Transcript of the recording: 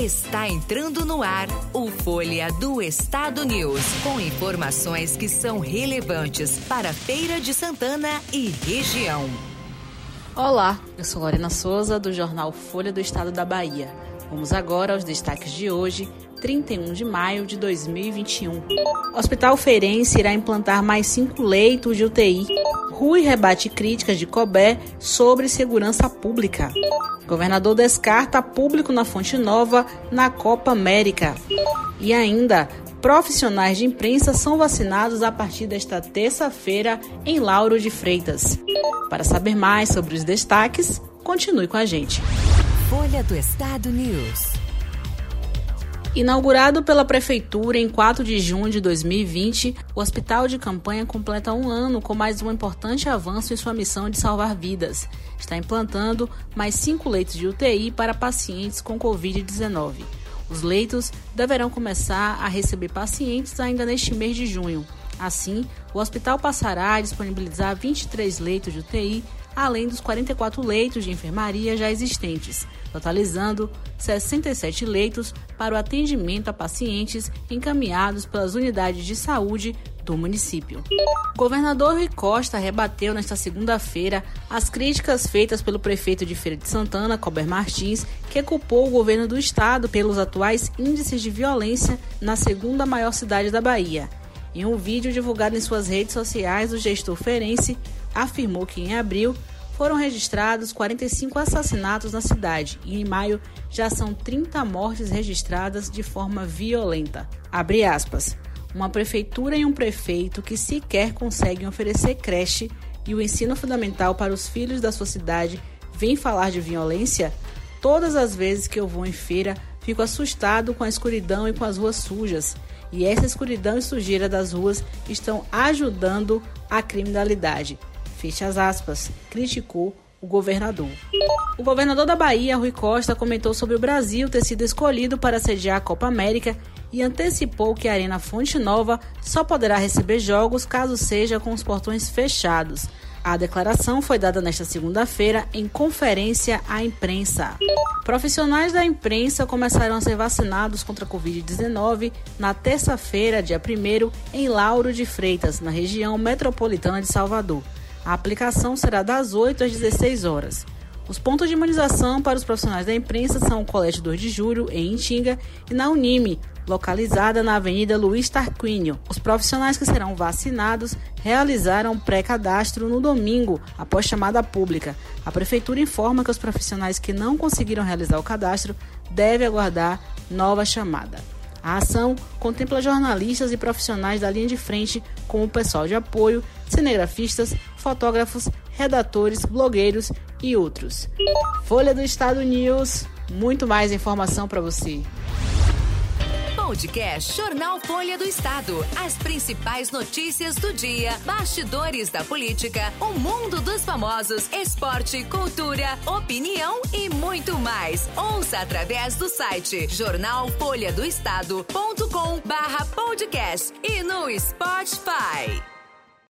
Está entrando no ar o Folha do Estado News, com informações que são relevantes para Feira de Santana e região. Olá, eu sou Lorena Souza, do jornal Folha do Estado da Bahia. Vamos agora aos destaques de hoje, 31 de maio de 2021. O Hospital Feirense irá implantar mais cinco leitos de UTI. Rui rebate críticas de Cobé sobre segurança pública. Governador descarta público na Fonte Nova na Copa América. E ainda, profissionais de imprensa são vacinados a partir desta terça-feira em Lauro de Freitas. Para saber mais sobre os destaques, continue com a gente. Folha do Estado News. Inaugurado pela Prefeitura em 4 de junho de 2020, o Hospital de Campanha completa um ano com mais um importante avanço em sua missão de salvar vidas. Está implantando mais cinco leitos de UTI para pacientes com Covid-19. Os leitos deverão começar a receber pacientes ainda neste mês de junho. Assim, o hospital passará a disponibilizar 23 leitos de UTI além dos 44 leitos de enfermaria já existentes, totalizando 67 leitos para o atendimento a pacientes encaminhados pelas unidades de saúde do município. O governador Rui Costa rebateu nesta segunda-feira as críticas feitas pelo prefeito de Feira de Santana, Cober Martins, que culpou o governo do estado pelos atuais índices de violência na segunda maior cidade da Bahia. Em um vídeo divulgado em suas redes sociais, o gestor ferense afirmou que em abril foram registrados 45 assassinatos na cidade e em maio já são 30 mortes registradas de forma violenta. Abre aspas. Uma prefeitura e um prefeito que sequer conseguem oferecer creche e o ensino fundamental para os filhos da sua cidade vem falar de violência? Todas as vezes que eu vou em feira, fico assustado com a escuridão e com as ruas sujas. E essa escuridão e sujeira das ruas estão ajudando a criminalidade. Fecha as aspas, criticou o governador. O governador da Bahia, Rui Costa, comentou sobre o Brasil ter sido escolhido para sediar a Copa América e antecipou que a Arena Fonte Nova só poderá receber jogos caso seja com os portões fechados. A declaração foi dada nesta segunda-feira em conferência à imprensa. Profissionais da imprensa começaram a ser vacinados contra a Covid-19 na terça-feira, dia 1 em Lauro de Freitas, na região metropolitana de Salvador. A aplicação será das 8 às 16 horas. Os pontos de imunização para os profissionais da imprensa são o Colégio 2 de Julho, em Intinga, e na Unime, localizada na Avenida Luiz Tarquínio. Os profissionais que serão vacinados realizaram pré-cadastro no domingo, após chamada pública. A Prefeitura informa que os profissionais que não conseguiram realizar o cadastro devem aguardar nova chamada. A ação contempla jornalistas e profissionais da linha de frente, como o pessoal de apoio, cinegrafistas, fotógrafos, redatores, blogueiros e outros. Folha do Estado News, muito mais informação para você. Podcast Jornal Folha do Estado. As principais notícias do dia, bastidores da política, o mundo dos famosos, esporte, cultura, opinião e muito mais. Ouça através do site jornalfolhadoestado.com/podcast e no Spotify.